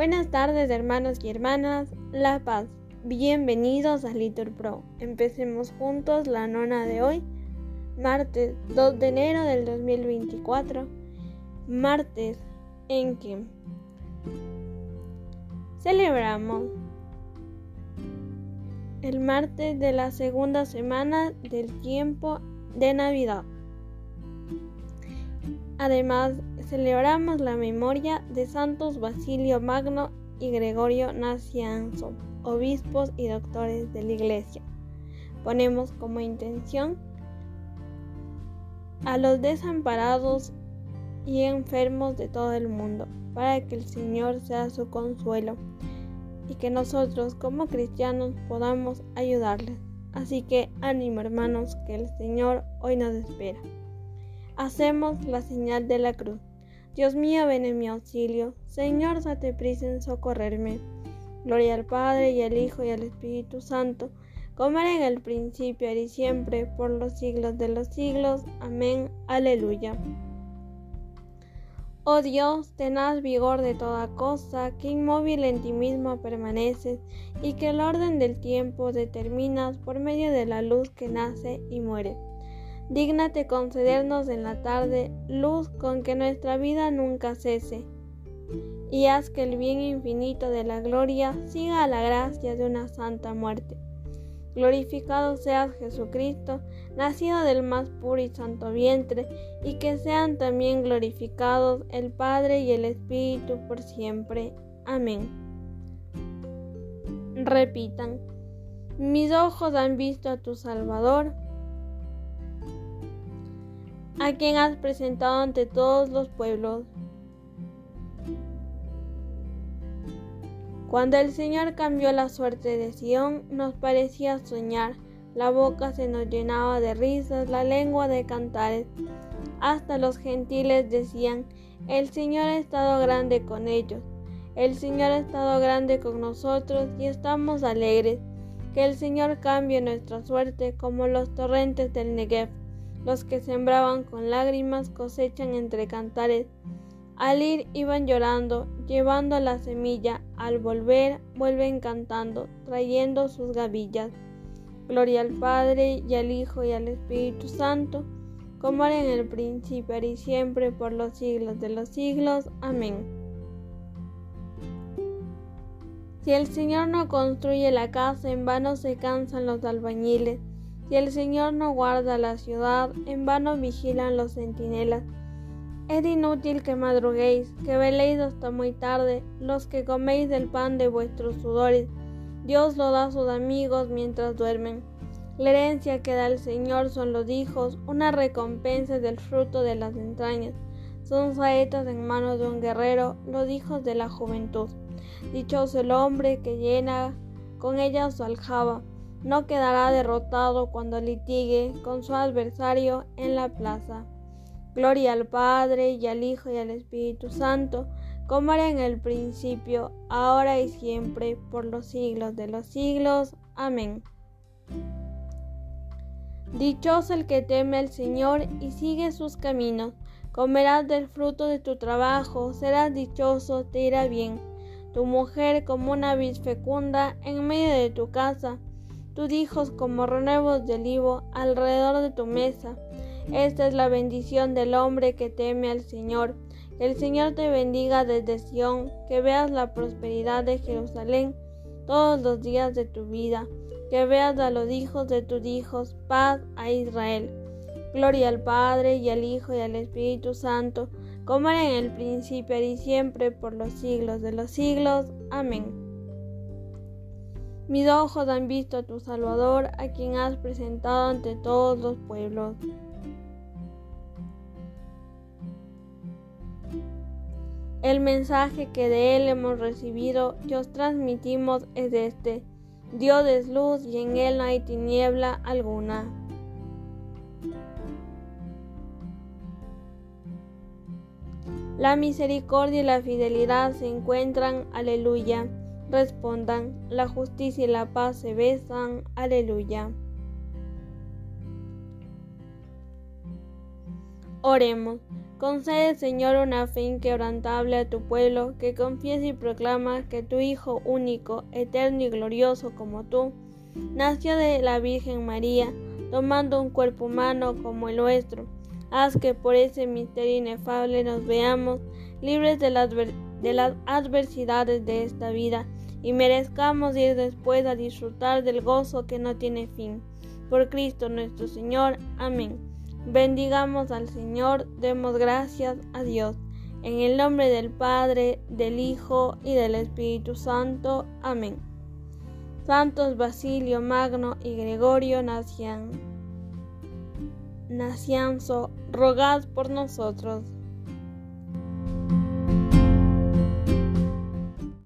Buenas tardes hermanos y hermanas, La Paz. Bienvenidos a Litur Pro. Empecemos juntos la nona de hoy, martes 2 de enero del 2024, martes en que celebramos el martes de la segunda semana del tiempo de Navidad. Además, celebramos la memoria de santos Basilio Magno y Gregorio Nacianzo, obispos y doctores de la Iglesia. Ponemos como intención a los desamparados y enfermos de todo el mundo, para que el Señor sea su consuelo y que nosotros como cristianos podamos ayudarles. Así que ánimo hermanos, que el Señor hoy nos espera. Hacemos la señal de la cruz. Dios mío, ven en mi auxilio. Señor, date prisa en socorrerme. Gloria al Padre y al Hijo y al Espíritu Santo, como era en el principio, y siempre, por los siglos de los siglos. Amén. Aleluya. Oh Dios, tenaz vigor de toda cosa, que inmóvil en ti mismo permaneces, y que el orden del tiempo determinas por medio de la luz que nace y muere. Dígnate concedernos en la tarde luz con que nuestra vida nunca cese, y haz que el bien infinito de la gloria siga a la gracia de una santa muerte. Glorificado seas Jesucristo, nacido del más puro y santo vientre, y que sean también glorificados el Padre y el Espíritu por siempre. Amén. Repitan, mis ojos han visto a tu Salvador, a quien has presentado ante todos los pueblos. Cuando el Señor cambió la suerte de Sión, nos parecía soñar, la boca se nos llenaba de risas, la lengua de cantares. Hasta los gentiles decían, el Señor ha estado grande con ellos, el Señor ha estado grande con nosotros y estamos alegres. Que el Señor cambie nuestra suerte como los torrentes del Negev. Los que sembraban con lágrimas cosechan entre cantares. Al ir iban llorando, llevando la semilla, al volver vuelven cantando, trayendo sus gavillas. Gloria al Padre y al Hijo y al Espíritu Santo, como era en el principio y siempre por los siglos de los siglos. Amén. Si el Señor no construye la casa, en vano se cansan los albañiles. Si el Señor no guarda la ciudad, en vano vigilan los centinelas. Es inútil que madruguéis, que veléis hasta muy tarde, los que coméis del pan de vuestros sudores. Dios lo da a sus amigos mientras duermen. La herencia que da el Señor son los hijos, una recompensa del fruto de las entrañas. Son saetas en manos de un guerrero, los hijos de la juventud. Dichoso el hombre que llena con ella su aljaba no quedará derrotado cuando litigue con su adversario en la plaza. Gloria al Padre y al Hijo y al Espíritu Santo, como era en el principio, ahora y siempre, por los siglos de los siglos. Amén. Dichoso el que teme al Señor y sigue sus caminos. Comerás del fruto de tu trabajo, serás dichoso, te irá bien. Tu mujer como una vid fecunda en medio de tu casa tus hijos como renuevos de olivo alrededor de tu mesa. Esta es la bendición del hombre que teme al Señor. Que el Señor te bendiga desde Sión, que veas la prosperidad de Jerusalén todos los días de tu vida, que veas a los hijos de tus hijos, paz a Israel. Gloria al Padre y al Hijo y al Espíritu Santo, como era en el principio y siempre por los siglos de los siglos. Amén. Mis ojos han visto a tu Salvador, a quien has presentado ante todos los pueblos. El mensaje que de Él hemos recibido y os transmitimos es este. Dios es luz y en Él no hay tiniebla alguna. La misericordia y la fidelidad se encuentran, aleluya respondan, la justicia y la paz se besan, aleluya. Oremos, Concede, Señor, una fe inquebrantable a tu pueblo, que confiese y proclama que tu Hijo único, eterno y glorioso como tú, nació de la Virgen María, tomando un cuerpo humano como el nuestro. Haz que por ese misterio inefable nos veamos libres de las, de las adversidades de esta vida y merezcamos ir después a disfrutar del gozo que no tiene fin. Por Cristo nuestro Señor. Amén. Bendigamos al Señor, demos gracias a Dios. En el nombre del Padre, del Hijo y del Espíritu Santo. Amén. Santos Basilio Magno y Gregorio Nacian, Nacianzo, rogad por nosotros.